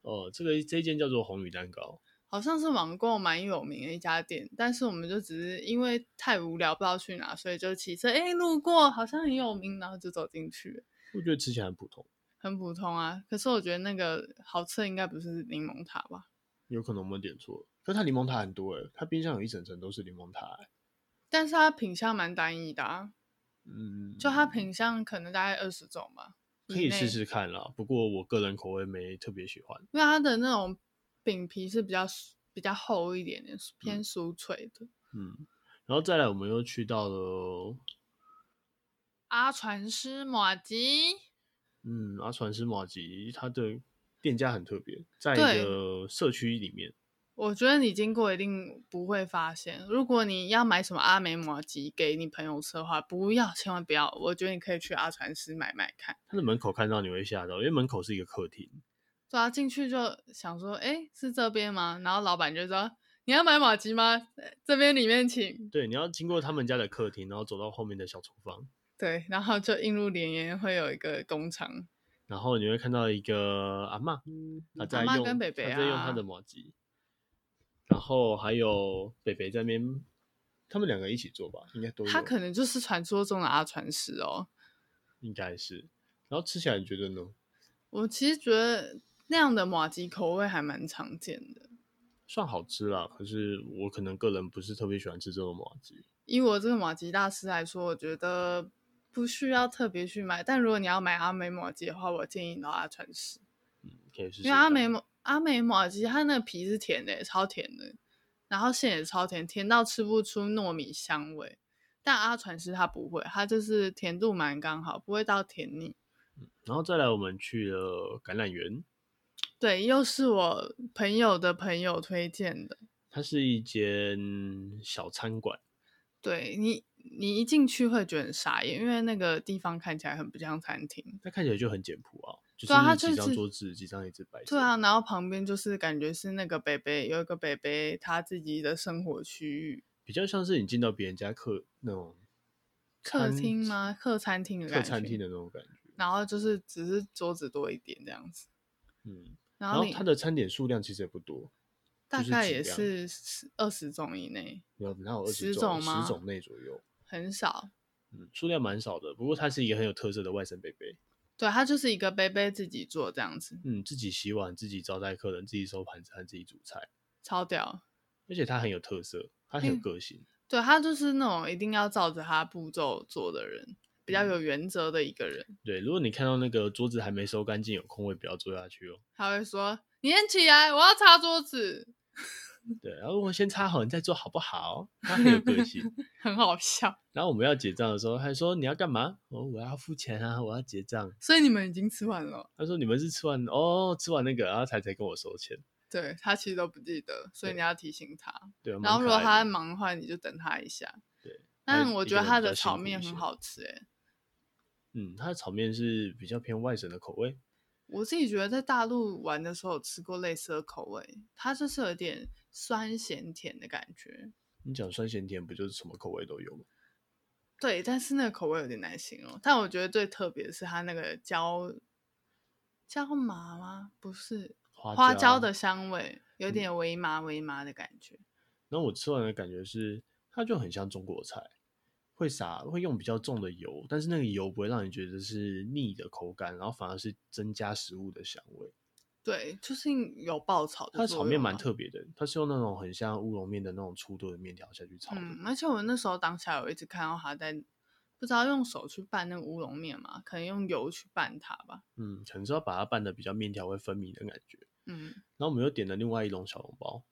哦，这个这一间叫做红宇蛋糕，好像是网购蛮有名的一家店，但是我们就只是因为太无聊，不知道去哪，所以就骑车，哎，路过好像很有名，然后就走进去。我觉得吃起来很普通，很普通啊。可是我觉得那个好吃的应该不是柠檬塔吧？有可能我们点错了。可是它柠檬塔很多哎，它冰箱有一整层都是柠檬塔哎。但是它品相蛮单一的啊。嗯，就它品相可能大概二十种吧，可以试试看啦。不过我个人口味没特别喜欢，因为它的那种饼皮是比较比较厚一点点，偏酥脆的。嗯，然后再来我们又去到了阿传师马吉。嗯，阿传师马吉，它的店家很特别，在一个社区里面。我觉得你经过一定不会发现。如果你要买什么阿美麻糬给你朋友吃的话，不要，千万不要。我觉得你可以去阿传师买买看。他的门口看到你会吓到，因为门口是一个客厅。对啊，进去就想说，哎，是这边吗？然后老板就说，你要买马吉吗？这边里面请。对，你要经过他们家的客厅，然后走到后面的小厨房。对，然后就映入眼帘会有一个工厂。然后你会看到一个阿嬷，他在用，跟啊、他在用他的麻糬。然后还有北北在那边，他们两个一起做吧，应该都有。他可能就是传说中的阿传师哦，应该是。然后吃起来你觉得呢？我其实觉得那样的马吉口味还蛮常见的，算好吃啦。可是我可能个人不是特别喜欢吃这种麻糬。以我这个马吉大师来说，我觉得不需要特别去买。但如果你要买阿美麻糬的话，我建议你到阿传师。嗯，可以试试。因为阿美麻。阿美麻糬，它那个皮是甜的，超甜的，然后馅也超甜，甜到吃不出糯米香味。但阿传师它不会，它就是甜度蛮刚好，不会到甜腻。然后再来，我们去了橄榄园，对，又是我朋友的朋友推荐的。它是一间小餐馆，对你，你一进去会觉得很傻眼，因为那个地方看起来很不像餐厅，它看起来就很简朴啊。对啊，它就是几张桌子，几张椅子摆。对啊，然后旁边就是感觉是那个北北有一个北北他自己的生活区域，比较像是你进到别人家客那种客厅吗？客餐厅的感觉，客餐厅的那种感觉。然后就是只是桌子多一点这样子。嗯，然后它的餐点数量其实也不多，大概也是十二十种以内。有，哪有二十种吗？十种内左右，很少。嗯，数量蛮少的，不过他是一个很有特色的外省杯杯。对，他就是一个杯杯自己做这样子，嗯，自己洗碗，自己招待客人，自己收盘子，还自己煮菜，超屌。而且他很有特色，他很有个性。对，他就是那种一定要照着他步骤做的人，比较有原则的一个人。嗯。对，如果你看到那个桌子还没收干净，有空位，不要坐下去哦。他会说：“你先起来，我要擦桌子。” 对，然后我先擦好，你再做好不好？他很有个性，很好笑。然后我们要结账的时候，他说：“你要干嘛？”哦，我要付钱啊，我要结账。所以你们已经吃完了？他说：“你们是吃完哦，吃完那个，然后才才跟我收钱。”对，他其实都不记得，所以你要提醒他。对，然后如果他在忙的话，你就等他一下。对，但我觉得他的炒面很好吃，哎。嗯，他的炒面是比较偏外省的口味。我自己觉得在大陆玩的时候有吃过类似的口味，它就是有点酸咸甜的感觉。你讲酸咸甜不就是什么口味都有吗？对，但是那个口味有点难形容。但我觉得最特别的是它那个椒椒麻吗？不是花椒，花椒的香味，有点微麻微麻的感觉。然后我吃完的感觉是，它就很像中国菜。会撒会用比较重的油，但是那个油不会让你觉得是腻的口感，然后反而是增加食物的香味。对，就是有爆炒。它的炒面蛮特别的，它是用那种很像乌龙面的那种粗度的面条下去炒的。嗯，而且我那时候当下有一直看到他在不知道用手去拌那个乌龙面嘛，可能用油去拌它吧。嗯，可能是要把它拌的比较面条会分明的感觉。嗯，然后我们又点了另外一笼小笼包。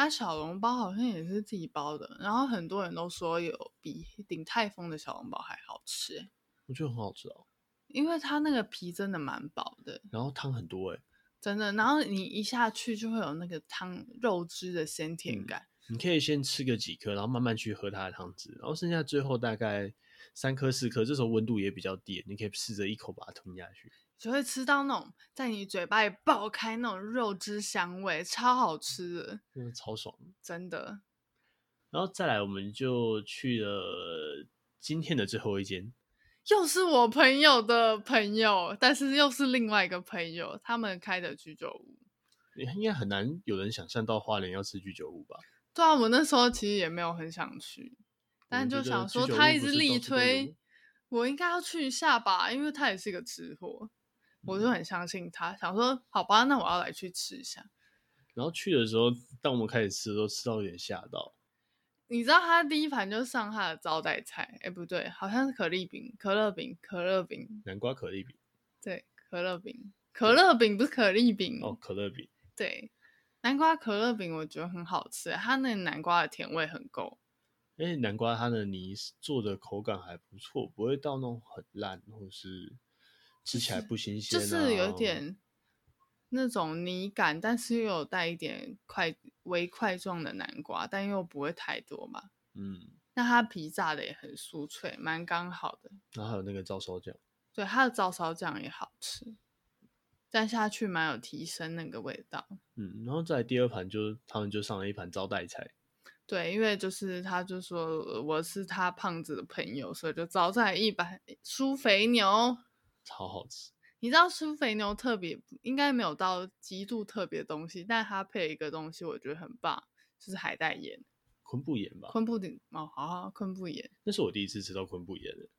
它小笼包好像也是自己包的，然后很多人都说有比鼎泰丰的小笼包还好吃，我觉得很好吃哦，因为它那个皮真的蛮薄的，然后汤很多哎，真的，然后你一下去就会有那个汤肉汁的鲜甜感，嗯，你可以先吃个几颗，然后慢慢去喝它的汤汁，然后剩下最后大概三颗四颗，这时候温度也比较低，你可以试着一口把它吞下去。就会吃到那种在你嘴巴里爆开那种肉汁香味，超好吃的，真的超爽，真的。然后再来，我们就去了今天的最后一间，又是我朋友的朋友，但是又是另外一个朋友，他们开的居酒屋。应该很难有人想象到花莲要吃居酒屋吧？对啊，我那时候其实也没有很想去，但就想说他一直力推，我应该要去一下吧，因为他也是一个吃货，我就很相信他，想说好吧，那我要来去吃一下。然后去的时候，当我们开始吃的时候，吃到有点吓到。你知道他第一盘就上他的招待菜，哎，不对，好像是可丽饼、可乐饼、可乐饼、南瓜可丽饼。对，可乐饼、可乐饼不是可丽饼哦，可乐饼。对，南瓜可乐饼我觉得很好吃，它那个南瓜的甜味很够。哎，南瓜它的泥做的口感还不错，不会到那种很烂，或是吃起来不新鲜，啊就是，有点那种泥感，但是又有带一点块。微块状的南瓜，但又不会太多嘛。嗯，那它皮炸的也很酥脆，蛮刚好的。然后还有那个照烧酱，对，它的照烧酱也好吃，蘸下去蛮有提升那个味道。嗯，然后在第二盘就他们就上了一盘招待菜。对，因为就是他就说我是他胖子的朋友，所以就招待一盘酥肥牛，超好吃。你知道吃肥牛特别应该没有到极度特别的东西，但它配一个东西我觉得很棒，就是海带盐，昆布盐吧？昆布的哦，好好，昆布盐。那是我第一次吃到昆布盐的，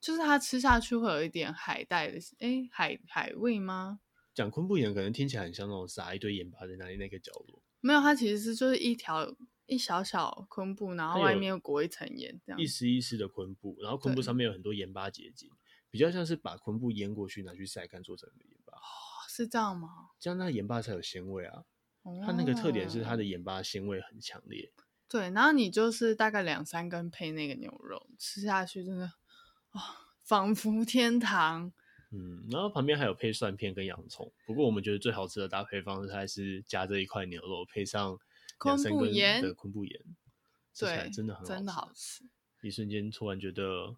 就是它吃下去会有一点海带的，哎，海海味吗？讲昆布盐可能听起来很像那种撒一堆盐巴在那里那个角落，没有，它其实是就是一条一小小昆布，然后外面又裹一层盐，这样一丝一丝的昆布，然后昆布上面有很多盐巴结晶。比较像是把昆布腌过去，拿去晒干做成的盐巴。哦，是这样吗？这样那盐巴才有鲜味啊。哦。它那个特点是它的盐巴鲜味很强烈。对，然后你就是大概两三根配那个牛肉，吃下去真的啊，哦，仿佛天堂。嗯，然后旁边还有配蒜片跟洋葱。不过我们觉得最好吃的搭配方式还是夹着一块牛肉，配上昆布盐的昆布盐。对，真的很好吃，真的好吃。一瞬间突然觉得。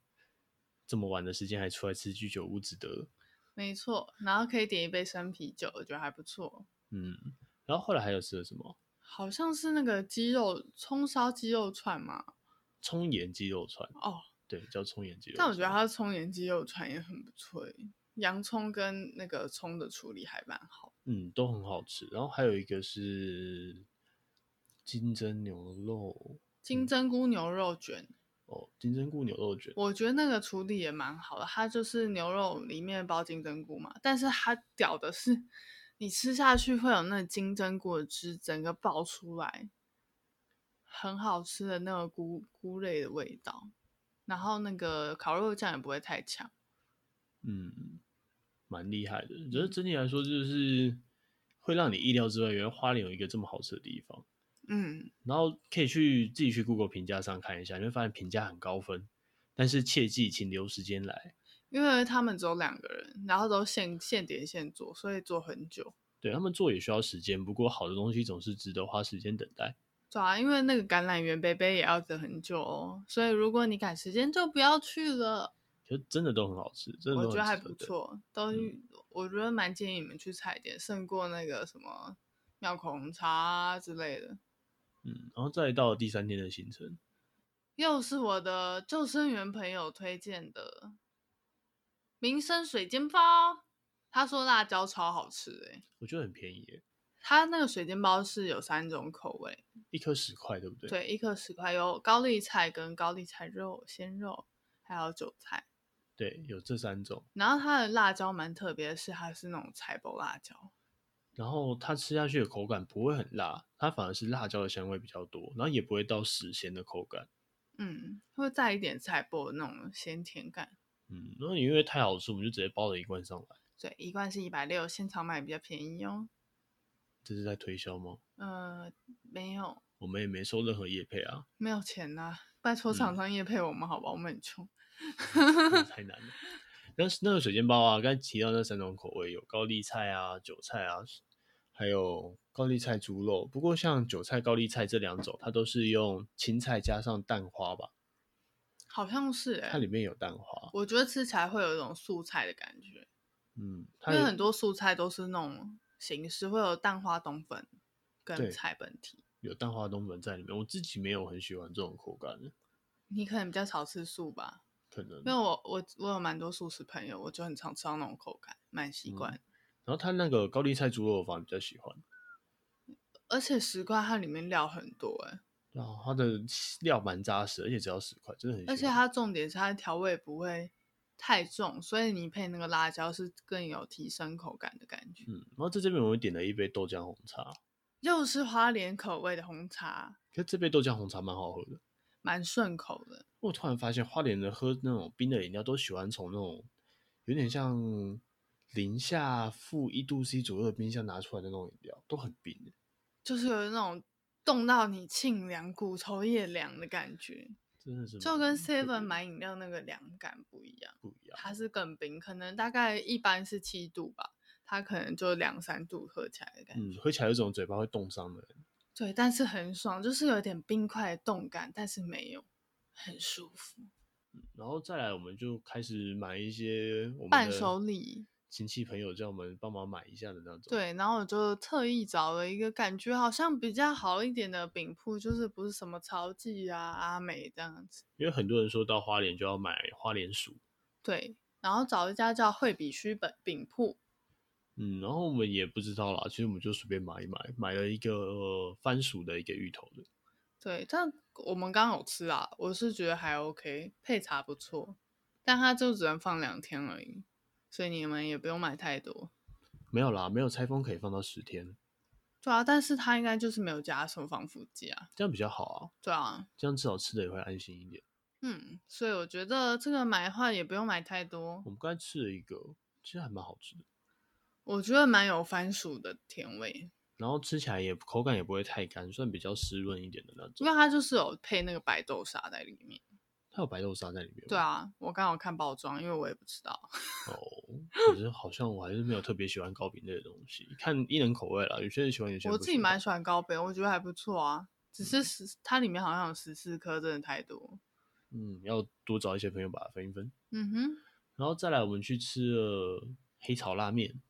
这么晚的时间还出来吃居酒屋，值得。没错，然后可以点一杯生啤酒，我觉得还不错。嗯，然后后来还有吃了什么？好像是那个鸡肉葱烧鸡肉串嘛。葱盐鸡肉串。哦，对，叫葱盐鸡肉串。但我觉得它的葱盐鸡肉串也很不错，洋葱跟那个葱的处理还蛮好。嗯，都很好吃。然后还有一个是金针牛肉，金针菇牛肉卷。嗯哦，金针菇牛肉卷，我觉得那个处理也蛮好的。它就是牛肉里面包金针菇嘛，但是它屌的是，你吃下去会有那金针菇的汁整个爆出来，很好吃的那个菇菇类的味道。然后那个烤肉酱也不会太强，嗯，蛮厉害的。我觉得整体来说，就是会让你意料之外，原来花莲有一个这么好吃的地方。嗯，然后可以去自己去 Google 评价上看一下，你会发现评价很高分。但是切记，请留时间来，因为他们只有两个人，然后都现现点现做，所以做很久。对，他们做也需要时间，不过好的东西总是值得花时间等待。对啊，因为那个橄榄园杯杯也要等很久哦，所以如果你赶时间，就不要去了。就真的都很好吃，真的我觉得还不错，都、嗯、我觉得蛮建议你们去踩点，胜过那个什么妙口红茶、啊、之类的。嗯，然后再到第三天的行程，又是我的救生员朋友推荐的民生水煎包。他说辣椒超好吃，哎，我觉得很便宜，哎。他那个水煎包是有三种口味，一颗十块，对不对？对，一颗十块，有高丽菜跟高丽菜肉、鲜肉，还有韭菜。对，有这三种。然后它的辣椒蛮特别的是，它是那种菜包辣椒。然后它吃下去的口感不会很辣，它反而是辣椒的香味比较多，然后也不会到死咸的口感。嗯，会带一点菜脯的那种鲜甜感。嗯，然后因为太好吃，我们就直接包了一罐上来。对，一罐是一百六，现场买比较便宜哦。这是在推销吗？呃，没有，我们也没收任何业配啊，没有钱呐、啊，拜托厂商业配我们好吧，嗯、我们很穷。太难了。但是那个水煎包啊，刚才提到那三种口味，有高丽菜啊、韭菜啊。还有高丽菜猪肉，不过像韭菜、高丽菜这两种，它都是用青菜加上蛋花吧？好像是哎、欸，它里面有蛋花，我觉得吃起来会有一种素菜的感觉。嗯，因为很多素菜都是那种形式，会有蛋花冬粉跟菜本体，有蛋花冬粉在里面。我自己没有很喜欢这种口感的，你可能比较少吃素吧？可能，因为我我我有蛮多素食朋友，我就很常吃到那种口感，蛮习惯、嗯。然后他那个高丽菜猪肉我反而比较喜欢，而且十块它里面料很多哎、欸。然后它的料蛮扎实，而且只要十块，真的很。而且它重点是它的调味不会太重，所以你配那个辣椒是更有提升口感的感觉。嗯，然后在这边我点了一杯豆浆红茶，又是花莲口味的红茶。可是这杯豆浆红茶蛮好喝的，蛮顺口的。我突然发现花莲人喝那种冰的饮料都喜欢从那种有点像零下负一度 C 左右的冰箱拿出来的那种饮料，都很冰的，就是有那种。冻到你沁凉、骨头也凉的感觉，真的是就跟 Seven 买饮料那个凉感不一样，不一样。它是更冰，可能大概一般是七度吧，它可能就两三度喝起来的感觉。嗯，喝起来有种嘴巴会冻伤的。对，但是很爽，就是有点冰块的冻感，但是没有，很舒服。嗯，然后再来，我们就开始买一些我们伴手礼。亲戚朋友叫我们帮忙买一下的那种。对，然后我就特意找了一个感觉好像比较好一点的饼铺，就是不是什么曹记啊、阿美这样子。因为很多人说到花莲就要买花莲薯。对，然后找一家叫惠比须本饼铺。嗯，然后我们也不知道啦，其实我们就随便买一买，买了一个、呃、番薯的一个芋头的。对，但我们刚刚有吃啊，我是觉得还 OK，配茶不错，但它就只能放两天而已。所以你们也不用买太多，没有啦，没有拆封可以放到十天。对啊，但是它应该就是没有加什么防腐剂啊，这样比较好啊。对啊，这样至少吃的也会安心一点。嗯，所以我觉得这个买的话也不用买太多。我们刚才吃了一个，其实还蛮好吃的。我觉得蛮有番薯的甜味，然后吃起来也口感也不会太干，算比较湿润一点的那种。因为它就是有配那个白豆沙在里面。它有白豆沙在里面。对啊，我刚好看包装，因为我也不知道。哦，可是好像我还是没有特别喜欢糕饼类的东西，看一人口味啦。有些人喜欢，有些人。我自己蛮喜欢糕饼，我觉得还不错啊。只是十，它里面好像有十四颗，真的太多。嗯，要多找一些朋友把它分一分。嗯哼。然后再来，我们去吃了黑炒拉面。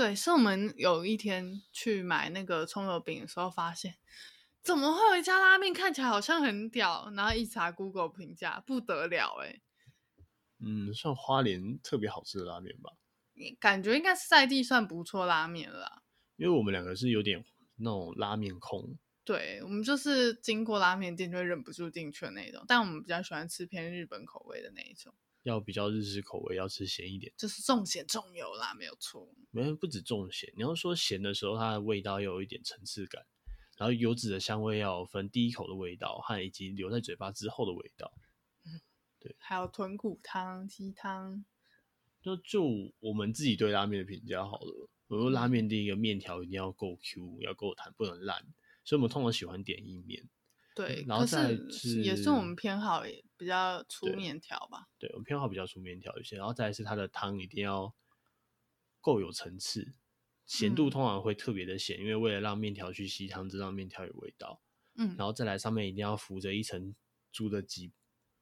对，是我们有一天去买那个葱油饼的时候发现。怎么会有一家拉面看起来好像很屌？然后一查 Google 评价不得了哎、欸，嗯，算花莲特别好吃的拉面吧？感觉应该是在地算不错拉面了啦。因为我们两个是有点那种拉面控，对，我们就是经过拉面店就会忍不住进去的那种，但我们比较喜欢吃偏日本口味的那一种，要比较日式口味，要吃咸一点，就是重咸重油啦，没有错。没有不止重咸，你要说咸的时候，它的味道要有一点层次感。然后油脂的香味要分第一口的味道和以及留在嘴巴之后的味道，嗯，对，还有豚骨汤、鸡汤。就就我们自己对拉面的评价好了，我说拉面第一个面条一定要够 Q，要够弹，不能烂，所以我们通常喜欢点意面。对，然后再是也是我们偏好也比较粗面条吧。对，对我们偏好比较粗面条一些，然后再来是它的汤一定要够有层次。咸度通常会特别的咸，嗯，因为为了让面条去吸汤汁，让面条有味道。嗯，然后再来上面一定要浮着一层猪的脊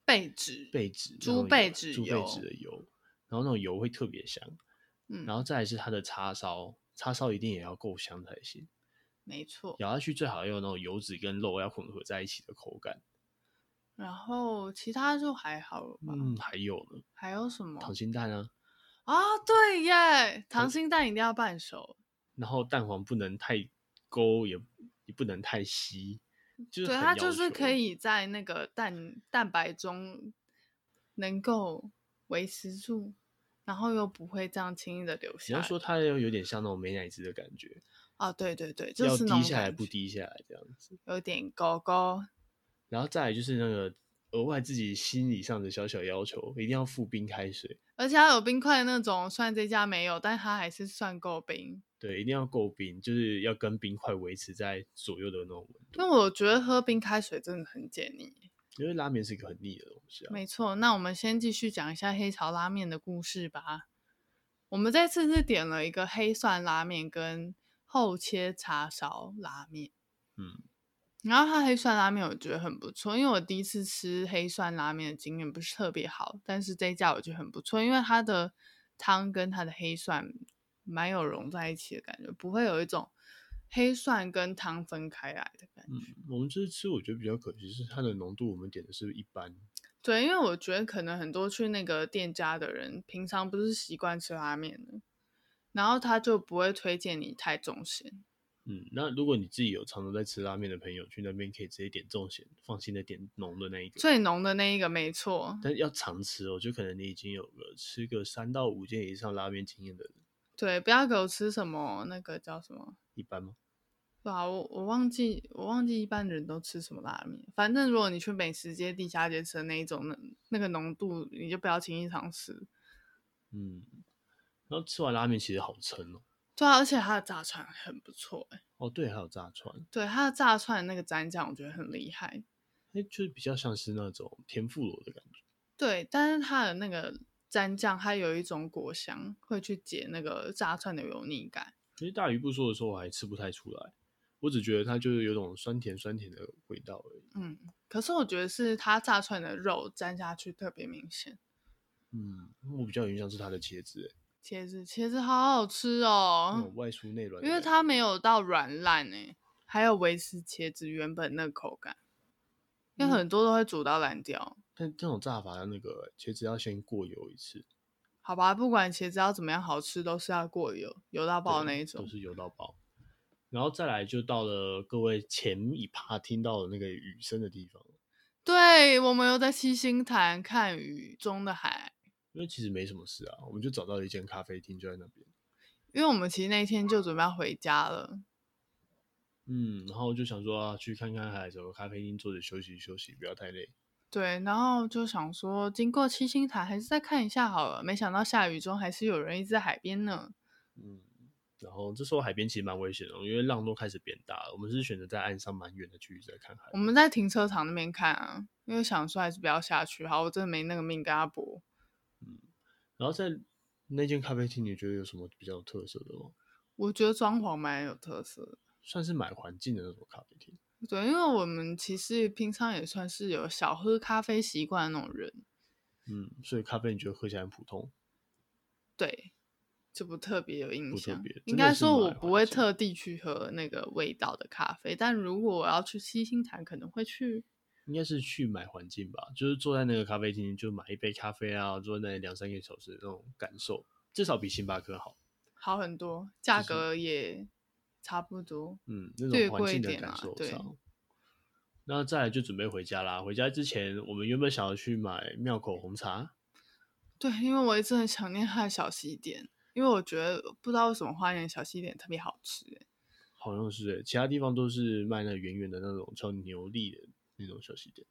背脂，背脂，猪背脂猪背脂的油，然后那种油会特别香。嗯，然后再来是它的叉烧，叉烧一定也要够香才行。没错，咬下去最好要有那种油脂跟肉要混合在一起的口感。然后其他就还好了吧？嗯，还有呢？还有什么？溏心蛋啊。啊、哦，对耶，溏心蛋一定要半熟，然后蛋黄不能太勾，也也不能太稀，就是对，它就是可以在那个蛋蛋白中能够维持住，然后又不会这样轻易的流下。你要说它又有点像那种美乃滋的感觉啊、哦，对对对，就是要滴下来不低下来这样子，有点高高。然后再来就是那个。额外自己心理上的小小要求，一定要附冰开水，而且它有冰块的那种。虽然这家没有，但它还是算够冰。对，一定要够冰，就是要跟冰块维持在左右的那种温度。因为我觉得喝冰开水真的很解腻，因为拉面是一个很腻的东西啊。没错，那我们先继续讲一下黑潮拉面的故事吧。我们这次是点了一个黑蒜拉面跟厚切叉烧拉面。嗯。然后它黑蒜拉面我觉得很不错，因为我第一次吃黑蒜拉面的经验不是特别好，但是这一家我觉得很不错，因为它的汤跟它的黑蒜蛮有融在一起的感觉，不会有一种黑蒜跟汤分开来的感觉。嗯，我们这次吃我觉得比较可惜是它的浓度，我们点的是一般。对，因为我觉得可能很多去那个店家的人，平常不是习惯吃拉面的，然后他就不会推荐你太重咸。嗯，那如果你自己有常常在吃拉面的朋友，去那边可以直接点重咸，放心的点浓的那一个，最浓的那一个没错。但要常吃哦，就可能你已经有个吃个三到五间以上拉面经验的人。对，不要给我吃什么那个叫什么一般吗？对啊，我我忘记我忘记一般人都吃什么拉面。反正如果你去美食街、地下街吃的那一种，那那个浓度你就不要轻易尝试。嗯，然后吃完拉面其实好撑哦。对啊，而且它的炸串很不错哎。哦，对，还有炸串。对，它的炸串那个蘸酱，我觉得很厉害。哎，就是比较像是那种天妇罗的感觉。对，但是它的那个蘸酱，它有一种果香，会去解那个炸串的油腻感。其实大鱼不说的时候，我还吃不太出来。我只觉得它就是有种酸甜酸甜的味道而已。嗯，可是我觉得是它炸串的肉蘸下去特别明显。嗯，我比较有印象是它的茄子。茄子，茄子好好吃哦，外酥内软，因为它没有到软烂哎，还有维持茄子原本那个口感，因为很多都会煮到烂掉。嗯、但这种炸法的那个茄子要先过油一次，好吧，不管茄子要怎么样好吃，都是要过油，油到爆那一种，都是油到爆。然后再来就到了各位前一趴听到的那个雨声的地方，对，我们又在七星潭看雨中的海。因为其实没什么事啊，我们就找到了一间咖啡厅，就在那边。因为我们其实那一天就准备要回家了，嗯，然后就想说啊，去看看海，找个咖啡厅坐着休息休息，不要太累。对，然后就想说经过七星潭，还是再看一下好了。没想到下雨中还是有人一直在海边呢。嗯，然后这时候海边其实蛮危险的，因为浪都开始变大了。我们是选择在岸上蛮远的距离在看海。我们在停车场那边看啊，因为想说还是不要下去。好，我真的没那个命跟他搏。然后在那间咖啡厅，你觉得有什么比较有特色的吗？我觉得装潢蛮有特色的，算是买环境的那种咖啡厅。对，因为我们其实平常也算是有小喝咖啡习惯的那种人。嗯，所以咖啡你觉得喝起来很普通？对，就不特别有印象。应该说我不会特地去喝那个味道的咖啡，但如果我要去七星潭，可能会去。应该是去买环境吧，就是坐在那个咖啡厅，就买一杯咖啡啊，坐在那里两三个小时那种感受，至少比星巴克好，好很多，价格也差不多，嗯，那种环境的感受上。那再来就准备回家啦。回家之前，我们原本想要去买庙口红茶，对，因为我一直很想念它的小西点，因为我觉得不知道为什么花园小西点特别好吃，好像是诶，其他地方都是卖那圆圆的那种叫牛粒的。那种小西点，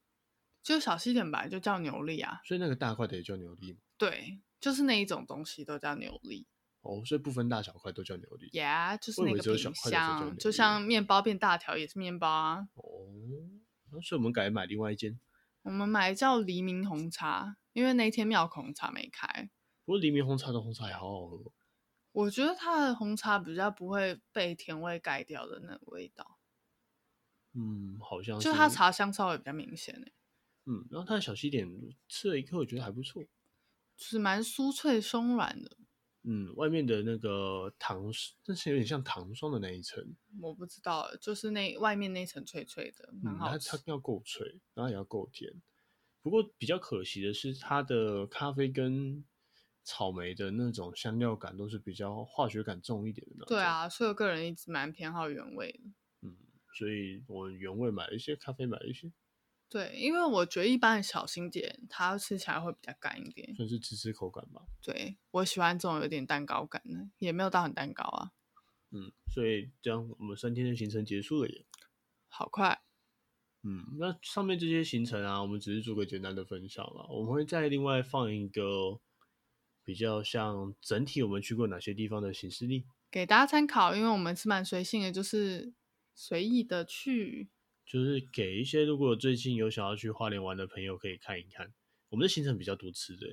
就小西点吧，就叫牛粒啊。所以那个大块的也叫牛粒。对，就是那一种东西都叫牛粒。哦，所以不分大小块都叫牛粒。Yeah，就是那个品相，就像面包变大条也是面包啊。哦，所以我们改买另外一间。我们买叫黎明红茶，因为那天庙口红茶没开。不过黎明红茶的红茶也好好喝。我觉得它的红茶比较不会被甜味盖掉的那个味道。嗯，好像是，就它茶香稍微比较明显。嗯，然后它的小西点吃了一颗，我觉得还不错，就是蛮酥脆松软的。嗯，外面的那个糖，但是有点像糖霜的那一层，我不知道，就是那外面那层脆脆的，蛮好吃。嗯，它它要够脆，然后也要够甜。不过比较可惜的是，它的咖啡跟草莓的那种香料感都是比较化学感重一点的。对啊，所以我个人一直蛮偏好原味的。所以我原味买了一些，咖啡买了一些。对，因为我觉得一般的小心点，它吃起来会比较干一点，算是芝士口感吧。对，我喜欢这种有点蛋糕感的，也没有到很蛋糕啊。嗯，所以这样我们三天的行程结束了耶，好快。嗯，那上面这些行程啊，我们只是做个简单的分享了。我们会再另外放一个比较像整体我们去过哪些地方的行事历，给大家参考，因为我们是蛮随性的，就是。随意的去，就是给一些如果最近有想要去花莲玩的朋友可以看一看。我们的行程比较多吃的，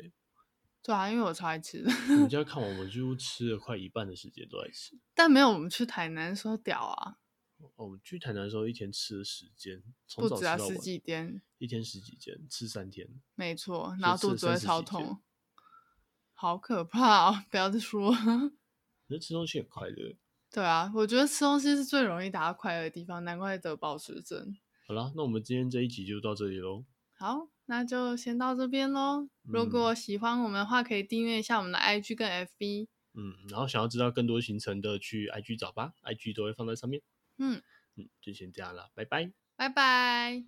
对啊，因为我超爱吃的。你就要看，我们几乎吃了快一半的时间都在吃。但没有我们去台南的时候屌啊！哦，我们去台南的时候一天吃了十间，不止啊，十几间，一天十几间，吃三天。没错，然后肚子会超痛，好可怕哦！不要再说，那吃东西很快乐。对啊，我觉得吃东西是最容易达到快乐的地方，难怪得暴食症。好了，那我们今天这一集就到这里喽。好，那就先到这边喽。如果喜欢我们的话，可以订阅一下我们的 IG 跟 FB。嗯，然后想要知道更多行程的，去 IG 找吧，IG 都会放在上面。嗯嗯，就先这样了，拜拜，拜拜。